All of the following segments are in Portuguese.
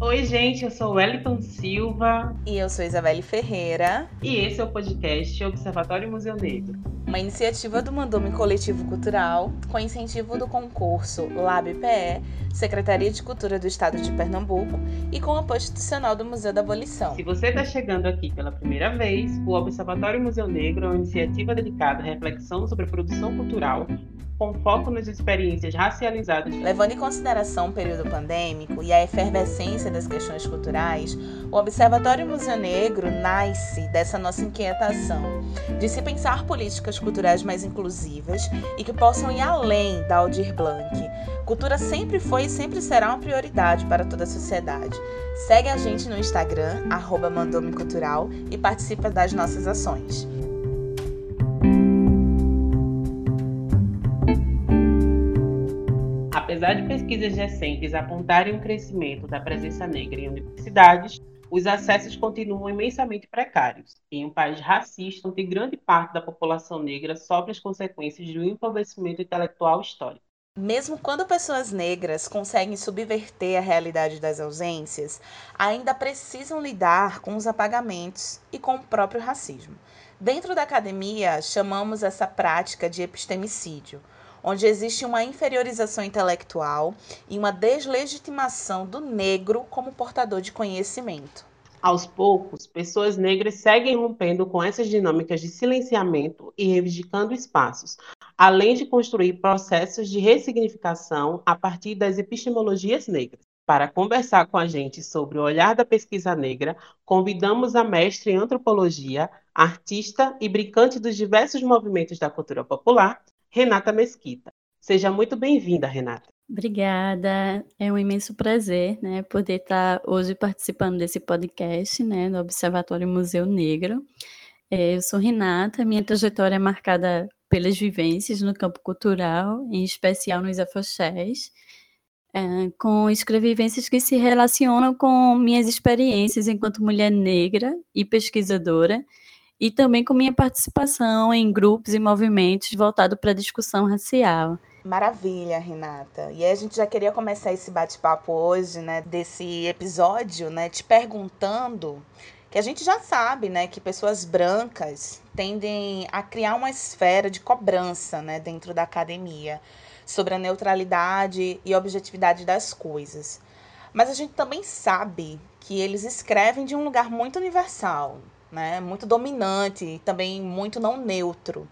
Oi, gente, eu sou Wellington Silva. E eu sou Isabelle Ferreira. E esse é o podcast Observatório Museu Negro. Uma iniciativa do Mandume Coletivo Cultural, com incentivo do concurso LabPE, Secretaria de Cultura do Estado de Pernambuco, e com apoio institucional do Museu da Abolição. Se você está chegando aqui pela primeira vez, o Observatório Museu Negro é uma iniciativa dedicada à reflexão sobre a produção cultural com foco nas experiências racializadas. Levando em consideração o período pandêmico e a efervescência das questões culturais, o Observatório Museu Negro nasce dessa nossa inquietação de se pensar políticas culturais mais inclusivas e que possam ir além da Aldir Blanc. Cultura sempre foi e sempre será uma prioridade para toda a sociedade. Segue a gente no Instagram, arroba Cultural, e participa das nossas ações. Apesar de pesquisas recentes apontarem um crescimento da presença negra em universidades, os acessos continuam imensamente precários. Em um país racista, onde grande parte da população negra sofre as consequências do empobrecimento intelectual histórico. Mesmo quando pessoas negras conseguem subverter a realidade das ausências, ainda precisam lidar com os apagamentos e com o próprio racismo. Dentro da academia, chamamos essa prática de epistemicídio onde existe uma inferiorização intelectual e uma deslegitimação do negro como portador de conhecimento. Aos poucos, pessoas negras seguem rompendo com essas dinâmicas de silenciamento e reivindicando espaços, além de construir processos de ressignificação a partir das epistemologias negras. Para conversar com a gente sobre o olhar da pesquisa negra, convidamos a mestre em antropologia, artista e brincante dos diversos movimentos da cultura popular, Renata Mesquita. Seja muito bem-vinda, Renata. Obrigada, é um imenso prazer, né, poder estar hoje participando desse podcast, né, do Observatório Museu Negro. É, eu sou Renata, minha trajetória é marcada pelas vivências no campo cultural, em especial nos afoxés, é, com escrevivências que se relacionam com minhas experiências enquanto mulher negra e pesquisadora, e também com minha participação em grupos e movimentos voltados para a discussão racial. Maravilha, Renata. E a gente já queria começar esse bate-papo hoje, né, desse episódio, né, te perguntando que a gente já sabe, né, que pessoas brancas tendem a criar uma esfera de cobrança, né, dentro da academia sobre a neutralidade e objetividade das coisas. Mas a gente também sabe que eles escrevem de um lugar muito universal, né? Muito dominante também muito não neutro.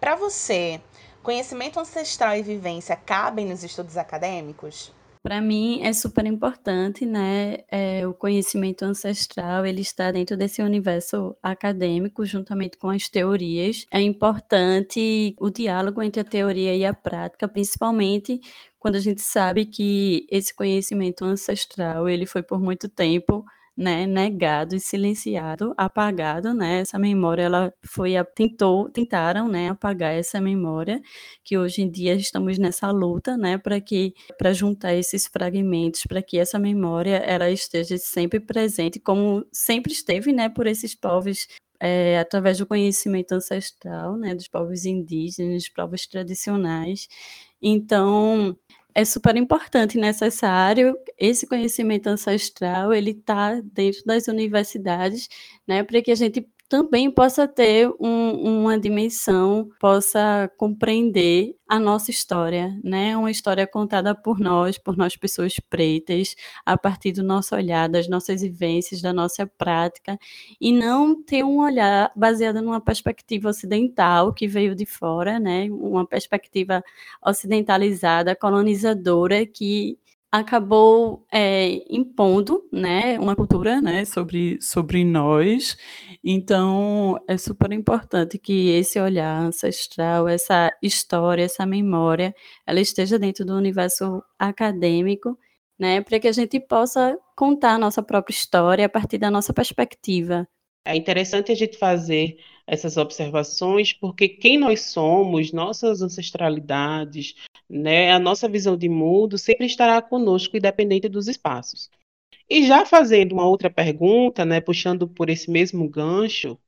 Para você, conhecimento ancestral e vivência cabem nos estudos acadêmicos? Para mim é super importante, né? É, o conhecimento ancestral ele está dentro desse universo acadêmico, juntamente com as teorias. É importante o diálogo entre a teoria e a prática, principalmente quando a gente sabe que esse conhecimento ancestral ele foi por muito tempo né, negado e silenciado, apagado, né? Essa memória ela foi tentou tentaram, né, apagar essa memória, que hoje em dia estamos nessa luta, né, para que para juntar esses fragmentos, para que essa memória ela esteja sempre presente, como sempre esteve, né, por esses povos é, através do conhecimento ancestral, né, dos povos indígenas, dos povos tradicionais. Então, é super importante e necessário. Esse conhecimento ancestral, ele está dentro das universidades, né, para que a gente também possa ter um, uma dimensão, possa compreender a nossa história, né? Uma história contada por nós, por nós pessoas pretas, a partir do nosso olhar, das nossas vivências, da nossa prática, e não ter um olhar baseado numa perspectiva ocidental que veio de fora, né? Uma perspectiva ocidentalizada, colonizadora que acabou é, impondo né, uma cultura né, sobre, sobre nós. Então, é super importante que esse olhar ancestral, essa história, essa memória, ela esteja dentro do universo acadêmico, né, para que a gente possa contar a nossa própria história a partir da nossa perspectiva. É interessante a gente fazer essas observações, porque quem nós somos, nossas ancestralidades, né, a nossa visão de mundo sempre estará conosco, independente dos espaços. E já fazendo uma outra pergunta, né, puxando por esse mesmo gancho,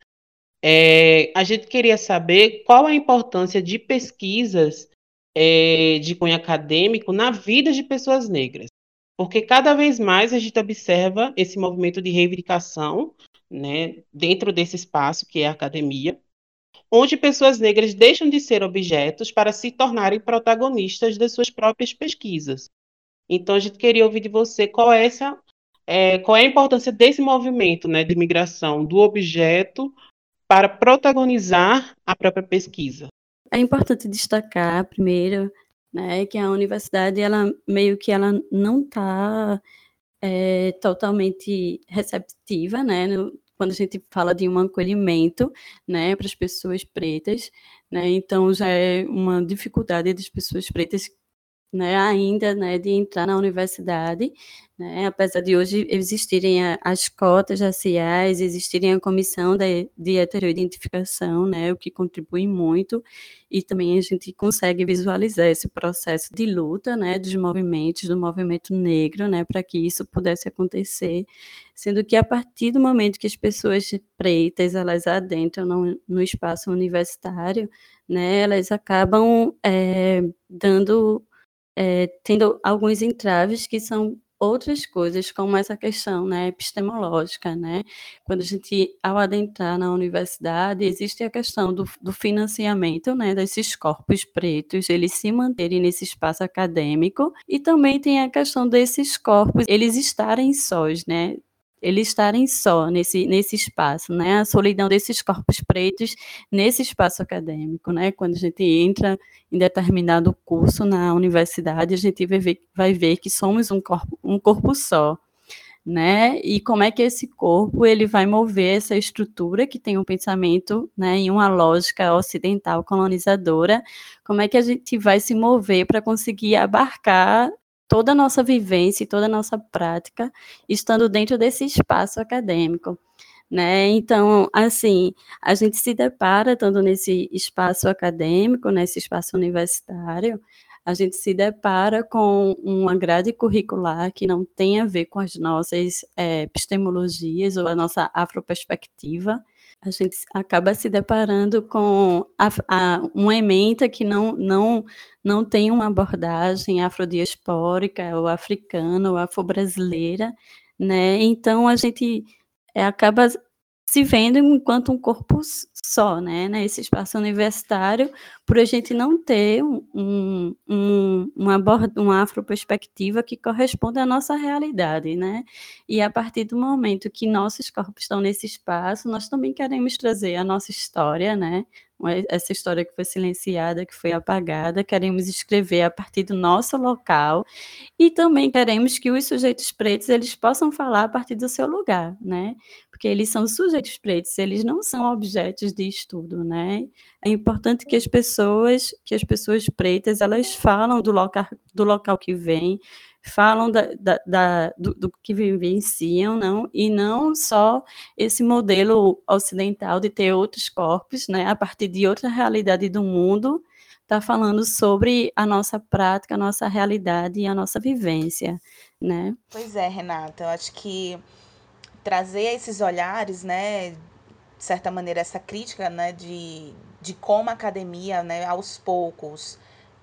é, a gente queria saber qual a importância de pesquisas é, de cunho acadêmico na vida de pessoas negras. porque cada vez mais a gente observa esse movimento de reivindicação né, dentro desse espaço que é a academia, onde pessoas negras deixam de ser objetos para se tornarem protagonistas das suas próprias pesquisas. Então, a gente queria ouvir de você qual é, essa, é, qual é a importância desse movimento né, de migração do objeto para protagonizar a própria pesquisa. É importante destacar, primeiro, né, que a universidade, ela meio que ela não está é, totalmente receptiva, né, no, quando a gente fala de um acolhimento, né, para as pessoas pretas, né, então já é uma dificuldade das pessoas pretas né, ainda né, de entrar na universidade, né, apesar de hoje existirem as cotas raciais, existirem a comissão de, de heteroidentificação, né, o que contribui muito, e também a gente consegue visualizar esse processo de luta né, dos movimentos, do movimento negro, né, para que isso pudesse acontecer, sendo que a partir do momento que as pessoas pretas elas adentram no, no espaço universitário, né, elas acabam é, dando é, tendo alguns entraves que são outras coisas, como essa questão né, epistemológica. Né? Quando a gente, ao adentrar na universidade, existe a questão do, do financiamento né, desses corpos pretos, eles se manterem nesse espaço acadêmico, e também tem a questão desses corpos, eles estarem sós, né? Eles estarem só nesse, nesse espaço, né? A solidão desses corpos pretos nesse espaço acadêmico, né? Quando a gente entra em determinado curso na universidade, a gente vai ver, vai ver que somos um corpo, um corpo só, né? E como é que esse corpo ele vai mover essa estrutura que tem um pensamento, né, em uma lógica ocidental colonizadora, como é que a gente vai se mover para conseguir abarcar toda a nossa vivência e toda a nossa prática estando dentro desse espaço acadêmico. Né? Então, assim, a gente se depara tanto nesse espaço acadêmico, nesse espaço universitário, a gente se depara com uma grade curricular que não tem a ver com as nossas é, epistemologias ou a nossa afroperspectiva, a gente acaba se deparando com a, a, uma ementa que não, não, não tem uma abordagem afrodiaspórica, ou africana, ou afro-brasileira, né? Então, a gente é, acaba se vendo enquanto um corpo só, né, nesse espaço universitário, por a gente não ter um, um, uma, afroperspectiva que corresponda à nossa realidade, né, e a partir do momento que nossos corpos estão nesse espaço, nós também queremos trazer a nossa história, né, essa história que foi silenciada, que foi apagada, queremos escrever a partir do nosso local e também queremos que os sujeitos pretos eles possam falar a partir do seu lugar, né? Porque eles são sujeitos pretos, eles não são objetos de estudo, né? É importante que as pessoas, que as pessoas pretas, elas falam do local, do local que vêm, falam da, da, da do, do, que vivenciam, não, e não só esse modelo ocidental de ter outros corpos, né, a partir de outra realidade do mundo, está falando sobre a nossa prática, a nossa realidade e a nossa vivência, né? Pois é, Renata, eu acho que trazer esses olhares, né, de certa maneira essa crítica, né, de, de como a academia, né, aos poucos,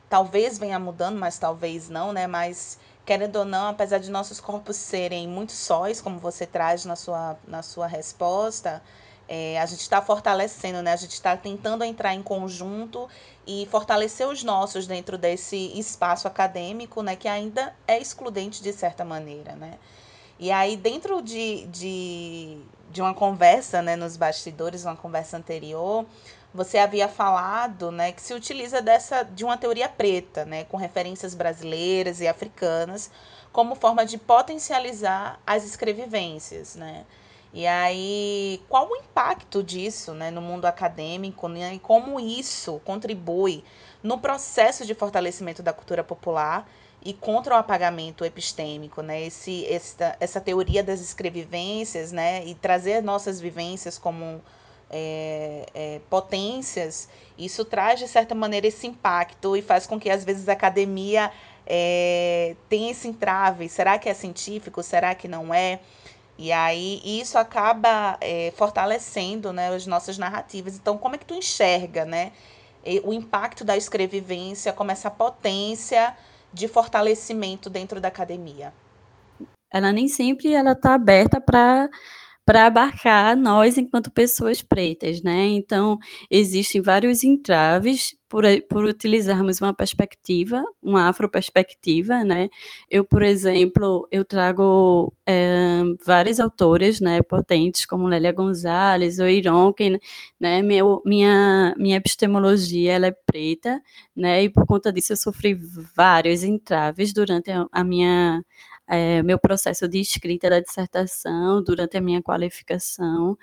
talvez venha mudando, mas talvez não, né, mas querendo ou não, apesar de nossos corpos serem muito sóis, como você traz na sua, na sua resposta, é, a gente está fortalecendo, né? A gente está tentando entrar em conjunto e fortalecer os nossos dentro desse espaço acadêmico, né? Que ainda é excludente de certa maneira, né? E aí, dentro de, de, de uma conversa, né, nos bastidores, uma conversa anterior, você havia falado, né, que se utiliza dessa de uma teoria preta, né, com referências brasileiras e africanas, como forma de potencializar as escrevivências, né? E aí, qual o impacto disso, né, no mundo acadêmico, né, e como isso contribui no processo de fortalecimento da cultura popular e contra o apagamento epistêmico, né? Esse, essa, essa teoria das escrevivências, né, e trazer nossas vivências como é, é, potências, isso traz, de certa maneira, esse impacto e faz com que, às vezes, a academia é, tenha esse entrave. Será que é científico? Será que não é? E aí isso acaba é, fortalecendo né, as nossas narrativas. Então, como é que tu enxerga né, o impacto da escrevivência como essa potência de fortalecimento dentro da academia? ela nem sempre ela está aberta para para abarcar nós enquanto pessoas pretas, né? Então, existem vários entraves por, por utilizarmos uma perspectiva, uma afroperspectiva, né? Eu, por exemplo, eu trago é, várias autoras, né, potentes, como Lélia Gonzalez ou Ironken, né? Meu, minha, minha epistemologia, ela é preta, né? E por conta disso eu sofri vários entraves durante a, a minha é, meu processo de escrita da dissertação, durante a minha qualificação,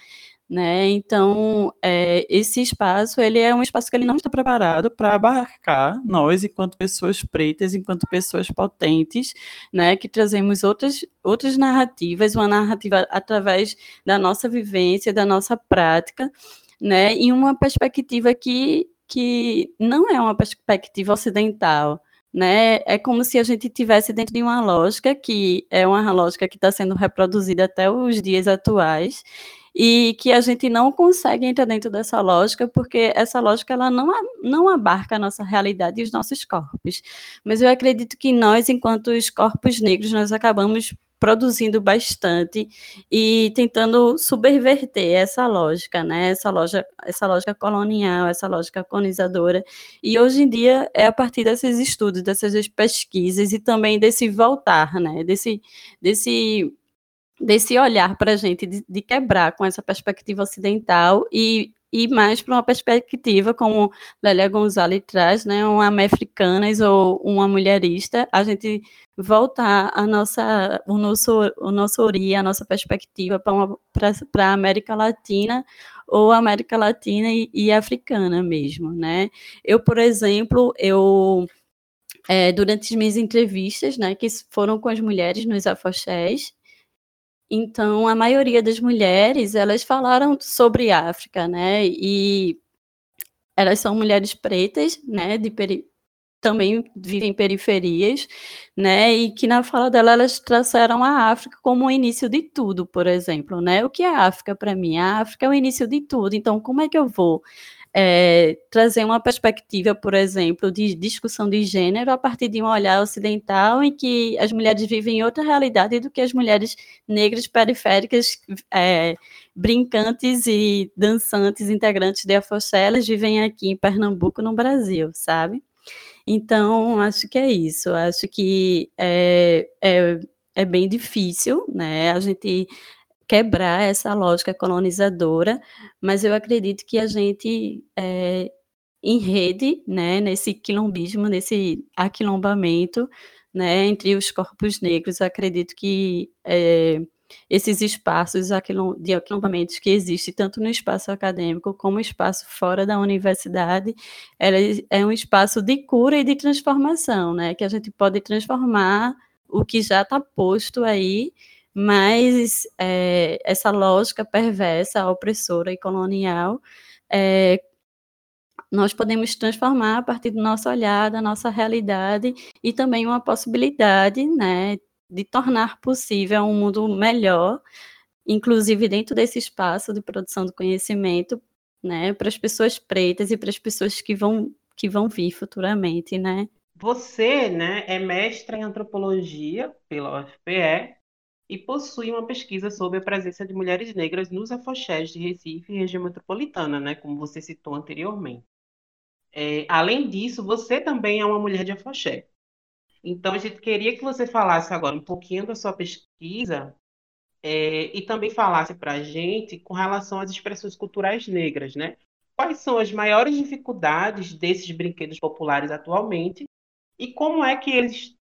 né? Então, é, esse espaço, ele é um espaço que ele não está preparado para abarcar nós, enquanto pessoas pretas, enquanto pessoas potentes, né? Que trazemos outras, outras narrativas, uma narrativa através da nossa vivência, da nossa prática, né? E uma perspectiva que, que não é uma perspectiva ocidental, né? É como se a gente tivesse dentro de uma lógica que é uma lógica que está sendo reproduzida até os dias atuais e que a gente não consegue entrar dentro dessa lógica porque essa lógica ela não, não abarca a nossa realidade e os nossos corpos. Mas eu acredito que nós, enquanto os corpos negros, nós acabamos produzindo bastante e tentando subverter essa lógica, né? Essa lógica, essa lógica colonial, essa lógica colonizadora. E hoje em dia é a partir desses estudos, dessas pesquisas e também desse voltar, né? Desse, desse desse olhar para a gente, de, de, quebrar com essa perspectiva ocidental e e mais para uma perspectiva, como Lélia Gonzalez traz, né, uma africanas ou uma mulherista, a gente voltar a nossa, o nosso, o nosso ori, a nossa perspectiva para a América Latina ou América Latina e, e, africana mesmo, né? Eu, por exemplo, eu é, durante as minhas entrevistas, né, que foram com as mulheres nos afoxés, então, a maioria das mulheres, elas falaram sobre África, né? E elas são mulheres pretas, né? De peri... também vivem em periferias, né? E que na fala dela elas trouxeram a África como o início de tudo, por exemplo, né? O que é a África para mim? A África é o início de tudo. Então, como é que eu vou é, trazer uma perspectiva, por exemplo, de discussão de gênero a partir de um olhar ocidental em que as mulheres vivem outra realidade do que as mulheres negras periféricas, é, brincantes e dançantes, integrantes de Afoxelas, vivem aqui em Pernambuco, no Brasil, sabe? Então, acho que é isso. Acho que é, é, é bem difícil, né? A gente quebrar essa lógica colonizadora, mas eu acredito que a gente, é, em rede, né, nesse quilombismo, nesse aquilombamento, né, entre os corpos negros, acredito que é, esses espaços de aquilombamentos que existem tanto no espaço acadêmico como no espaço fora da universidade, é um espaço de cura e de transformação, né, que a gente pode transformar o que já está posto aí mas é, essa lógica perversa, opressora e colonial, é, nós podemos transformar a partir do nosso olhar, da nossa realidade e também uma possibilidade, né, de tornar possível um mundo melhor, inclusive dentro desse espaço de produção do conhecimento, né, para as pessoas pretas e para as pessoas que vão que vão vir futuramente, né? Você, né, é mestra em antropologia pela UFPE e possui uma pesquisa sobre a presença de mulheres negras nos afoxés de Recife e região metropolitana, né, como você citou anteriormente. É, além disso, você também é uma mulher de afoxé. Então, a gente queria que você falasse agora um pouquinho da sua pesquisa é, e também falasse para a gente com relação às expressões culturais negras, né? Quais são as maiores dificuldades desses brinquedos populares atualmente e como é que eles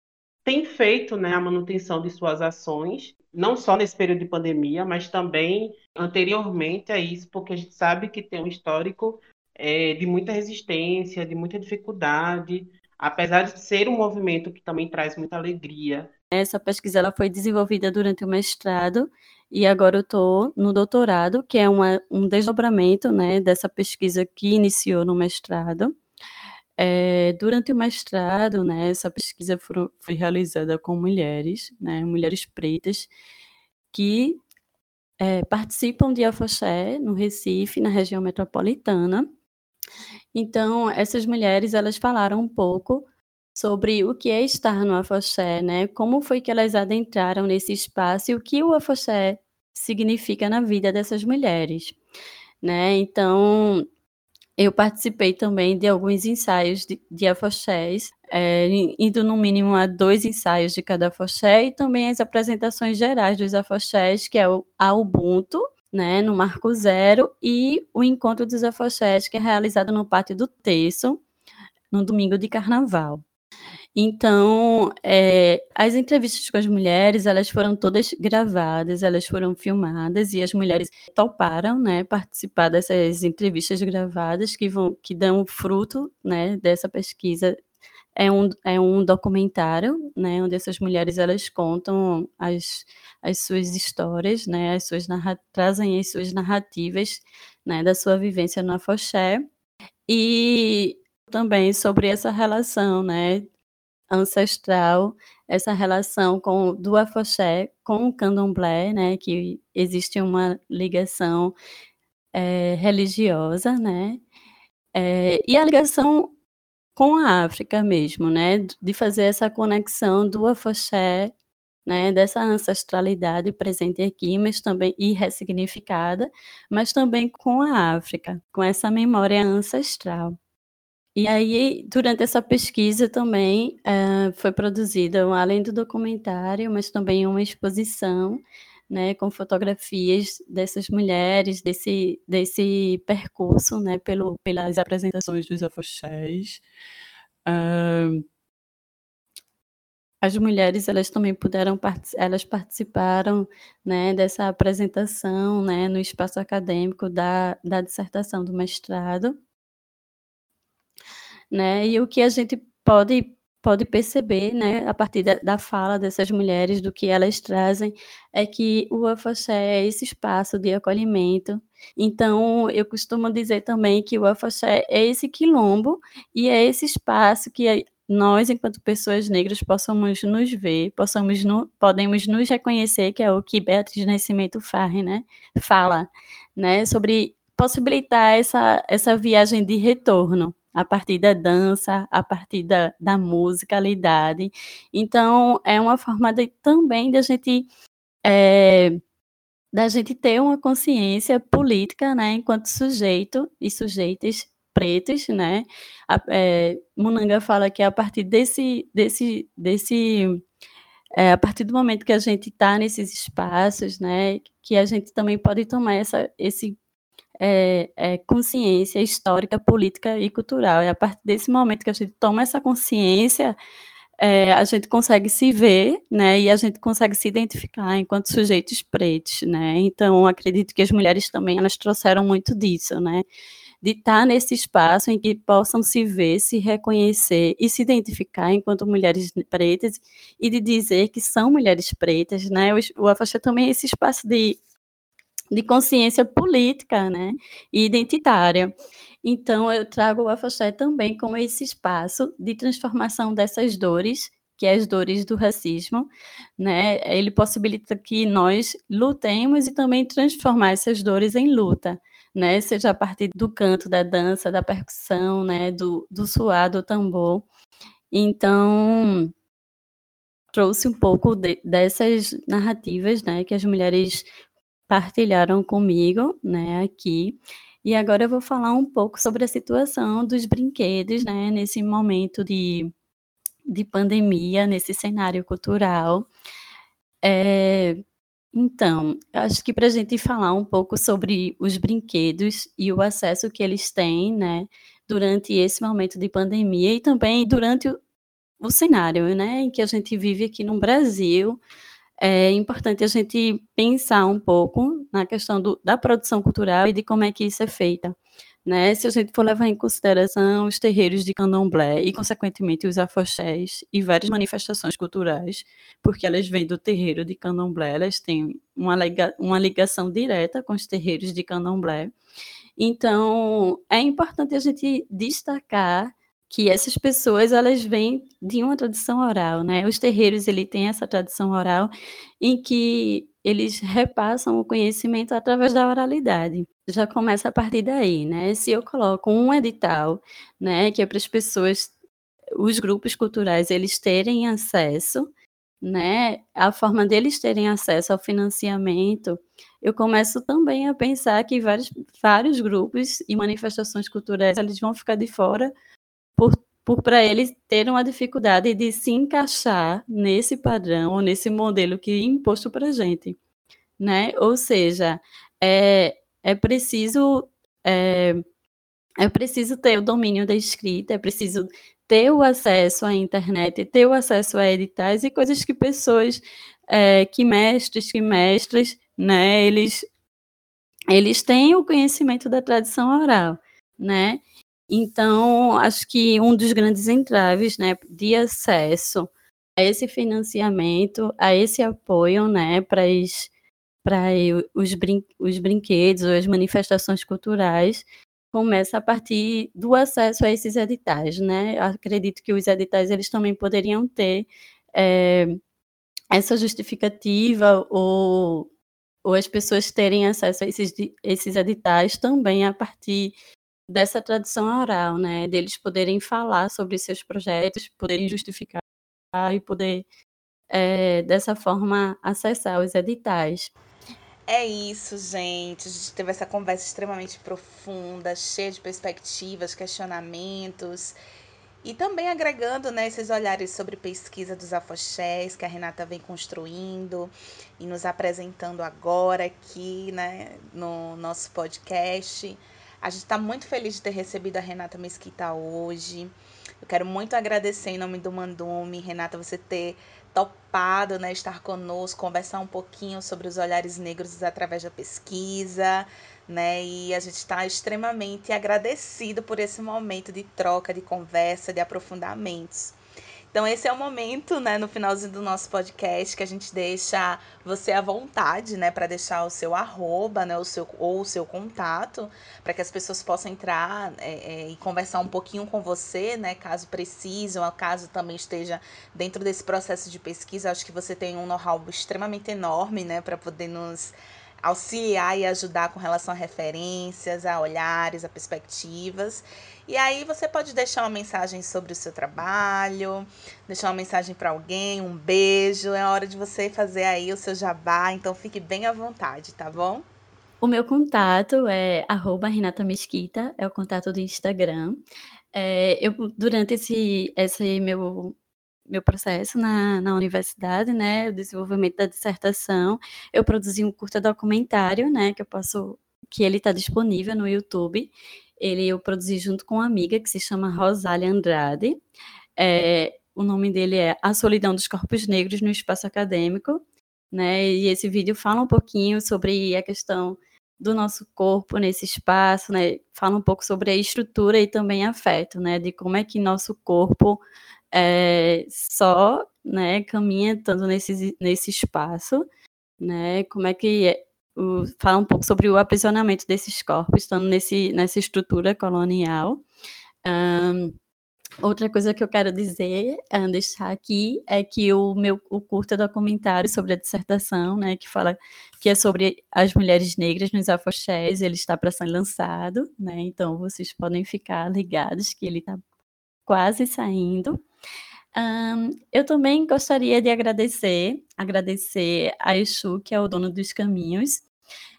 têm feito né, a manutenção de suas ações não só nesse período de pandemia, mas também anteriormente a isso, porque a gente sabe que tem um histórico é, de muita resistência, de muita dificuldade, apesar de ser um movimento que também traz muita alegria. Essa pesquisa ela foi desenvolvida durante o mestrado e agora eu estou no doutorado, que é uma, um desdobramento né, dessa pesquisa que iniciou no mestrado. É, durante o mestrado, né, essa pesquisa foi, foi realizada com mulheres, né, mulheres pretas, que é, participam de afoxé no Recife, na região metropolitana. Então, essas mulheres, elas falaram um pouco sobre o que é estar no afoxé, né? Como foi que elas adentraram nesse espaço e o que o afoxé significa na vida dessas mulheres, né? Então, eu participei também de alguns ensaios de, de afoxés, é, indo no mínimo a dois ensaios de cada afoxé e também as apresentações gerais dos afoxés, que é o, a Ubuntu, né, no Marco Zero, e o Encontro dos Afoxés, que é realizado no Pátio do Terço, no domingo de carnaval. Então, é, as entrevistas com as mulheres, elas foram todas gravadas, elas foram filmadas e as mulheres toparam, né, participar dessas entrevistas gravadas que vão, que dão fruto, né, dessa pesquisa. É um, é um documentário, né, onde essas mulheres elas contam as, as suas histórias, né, as suas trazem as suas narrativas, né, da sua vivência no Afoxé e também sobre essa relação, né, ancestral, essa relação com do afoxé com o candomblé, né, que existe uma ligação é, religiosa, né, é, e a ligação com a África mesmo, né, de fazer essa conexão do afoxé, né, dessa ancestralidade presente aqui, mas também e ressignificada, mas também com a África, com essa memória ancestral. E aí, durante essa pesquisa também uh, foi produzida, além do documentário, mas também uma exposição, né, com fotografias dessas mulheres, desse, desse percurso, né, pelo, pelas apresentações dos afoxés. Uh, as mulheres, elas também puderam, elas participaram, né, dessa apresentação, né, no espaço acadêmico da, da dissertação do mestrado né? E o que a gente pode pode perceber, né, a partir da, da, fala dessas mulheres, do que elas trazem, é que o afoxé é esse espaço de acolhimento. Então, eu costumo dizer também que o afoxé é esse quilombo e é esse espaço que nós, enquanto pessoas negras, possamos nos ver, possamos no, podemos nos reconhecer, que é o que Beatriz Nascimento faz, né, fala, né, sobre possibilitar essa, essa viagem de retorno, a partir da dança, a partir da, da musicalidade. Então, é uma forma de, também da gente é, da gente ter uma consciência política, né, enquanto sujeito e sujeitas pretos, né? A, é, Munanga fala que a partir desse desse desse é, a partir do momento que a gente está nesses espaços, né, que a gente também pode tomar essa, esse é, é, consciência histórica, política e cultural. É a partir desse momento que a gente toma essa consciência, é, a gente consegue se ver, né, e a gente consegue se identificar enquanto sujeitos pretos, né. Então, acredito que as mulheres também elas trouxeram muito disso, né, de estar nesse espaço em que possam se ver, se reconhecer e se identificar enquanto mulheres pretas e de dizer que são mulheres pretas, né. O, o também é esse espaço de de consciência política né, e identitária. Então, eu trago o Afoxé também como esse espaço de transformação dessas dores, que é as dores do racismo, né? Ele possibilita que nós lutemos e também transformar essas dores em luta, né? Seja a partir do canto, da dança, da percussão, né? Do, do suar, do tambor. Então, trouxe um pouco de, dessas narrativas, né? Que as mulheres partilharam comigo, né, aqui. E agora eu vou falar um pouco sobre a situação dos brinquedos, né, nesse momento de, de pandemia, nesse cenário cultural. É, então, acho que para a gente falar um pouco sobre os brinquedos e o acesso que eles têm, né, durante esse momento de pandemia e também durante o, o cenário, né, em que a gente vive aqui no Brasil, é importante a gente pensar um pouco na questão do, da produção cultural e de como é que isso é feita. Né? Se a gente for levar em consideração os terreiros de candomblé e, consequentemente, os afoxés e várias manifestações culturais, porque elas vêm do terreiro de candomblé, elas têm uma, liga, uma ligação direta com os terreiros de candomblé. Então, é importante a gente destacar que essas pessoas elas vêm de uma tradição oral, né? Os terreiros ele tem essa tradição oral em que eles repassam o conhecimento através da oralidade. Já começa a partir daí, né? Se eu coloco um edital, né, que é para as pessoas os grupos culturais eles terem acesso, né, a forma deles terem acesso ao financiamento, eu começo também a pensar que vários, vários grupos e manifestações culturais eles vão ficar de fora por para eles terem uma dificuldade de se encaixar nesse padrão ou nesse modelo que é imposto para a gente, né? Ou seja, é, é preciso é, é preciso ter o domínio da escrita, é preciso ter o acesso à internet, ter o acesso a editais e coisas que pessoas, é, que mestres, que mestres, né, eles, eles têm o conhecimento da tradição oral, né? Então, acho que um dos grandes entraves, né, de acesso a esse financiamento, a esse apoio, né, para os, brin os brinquedos ou as manifestações culturais, começa a partir do acesso a esses editais, né? Acredito que os editais eles também poderiam ter é, essa justificativa ou, ou as pessoas terem acesso a esses, esses editais também a partir dessa tradição oral, né? Deles poderem falar sobre seus projetos, poderem justificar e poder é, dessa forma acessar os editais. É isso, gente. A gente teve essa conversa extremamente profunda, cheia de perspectivas, questionamentos. E também agregando né, esses olhares sobre pesquisa dos afoxés que a Renata vem construindo e nos apresentando agora aqui né, no nosso podcast. A gente está muito feliz de ter recebido a Renata Mesquita hoje. Eu quero muito agradecer em nome do Mandume, Renata, você ter topado né, estar conosco, conversar um pouquinho sobre os olhares negros através da pesquisa, né? E a gente está extremamente agradecido por esse momento de troca, de conversa, de aprofundamentos. Então, esse é o momento, né, no finalzinho do nosso podcast, que a gente deixa você à vontade, né, para deixar o seu arroba, né, o seu, ou o seu contato, para que as pessoas possam entrar é, é, e conversar um pouquinho com você, né, caso precisem, ou caso também esteja dentro desse processo de pesquisa. Acho que você tem um know-how extremamente enorme, né, para poder nos auxiliar e ajudar com relação a referências, a olhares, a perspectivas. E aí você pode deixar uma mensagem sobre o seu trabalho, deixar uma mensagem para alguém, um beijo. É hora de você fazer aí o seu jabá, então fique bem à vontade, tá bom? O meu contato é arroba Renata Mesquita, é o contato do Instagram. É, eu, durante esse, esse meu meu processo na, na universidade, né, o desenvolvimento da dissertação, eu produzi um curta documentário, né, que eu posso, que ele está disponível no YouTube. Ele eu produzi junto com uma amiga que se chama Rosália Andrade. É, o nome dele é A Solidão dos Corpos Negros no Espaço Acadêmico, né? E esse vídeo fala um pouquinho sobre a questão do nosso corpo nesse espaço, né? Fala um pouco sobre a estrutura e também afeto, né? De como é que nosso corpo é, só, né, caminha tanto nesse, nesse espaço, né? Como é que é, o, fala um pouco sobre o aprisionamento desses corpos, estando nesse, nessa estrutura colonial. Um, outra coisa que eu quero dizer, um, deixar aqui, é que o meu o curta documentário sobre a dissertação, né, que fala que é sobre as mulheres negras nos afoxés, ele está para ser lançado, né, então vocês podem ficar ligados que ele está quase saindo. Um, eu também gostaria de agradecer, agradecer a Exu, que é o dono dos caminhos,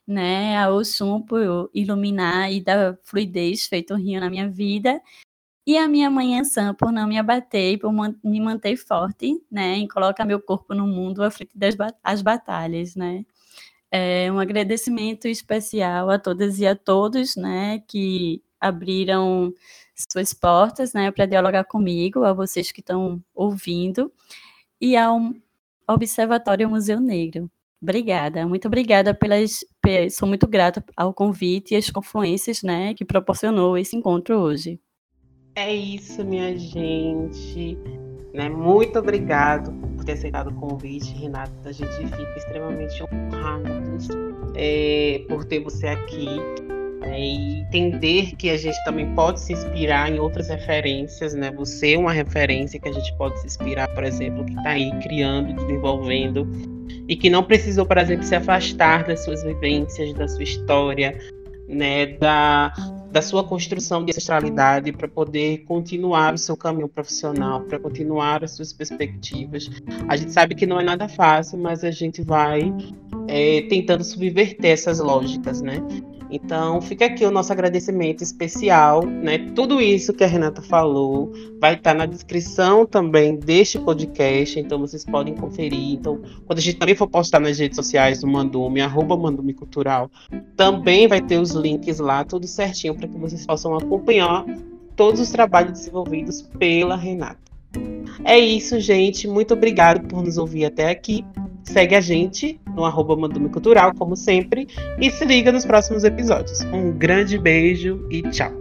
né, a Oxum por iluminar e dar fluidez, feito um rio na minha vida, e a minha mãe Ansan por não me abater e por me manter forte, né, em colocar meu corpo no mundo à frente das as batalhas, né. É um agradecimento especial a todas e a todos, né, que abriram suas portas, né, para dialogar comigo, a vocês que estão ouvindo, e ao Observatório Museu Negro. Obrigada, muito obrigada pelas. Sou muito grata ao convite e às confluências, né, que proporcionou esse encontro hoje. É isso, minha gente. Né? Muito obrigado por ter aceitado o convite, Renata. A gente fica extremamente honrados é, por ter você aqui né, e entender que a gente também pode se inspirar em outras referências, né? Você é uma referência que a gente pode se inspirar, por exemplo, que está aí criando, desenvolvendo e que não precisou, por exemplo, se afastar das suas vivências, da sua história, né? Da da sua construção de ancestralidade para poder continuar o seu caminho profissional, para continuar as suas perspectivas. A gente sabe que não é nada fácil, mas a gente vai é, tentando subverter essas lógicas, né? Então, fica aqui o nosso agradecimento especial, né? Tudo isso que a Renata falou vai estar na descrição também deste podcast, então vocês podem conferir. Então, quando a gente também for postar nas redes sociais do Mandume, arroba Mandume Cultural, também vai ter os links lá, tudo certinho, para que vocês possam acompanhar todos os trabalhos desenvolvidos pela Renata. É isso, gente. Muito obrigado por nos ouvir até aqui. Segue a gente no arroba Mandume Cultural, como sempre, e se liga nos próximos episódios. Um grande beijo e tchau!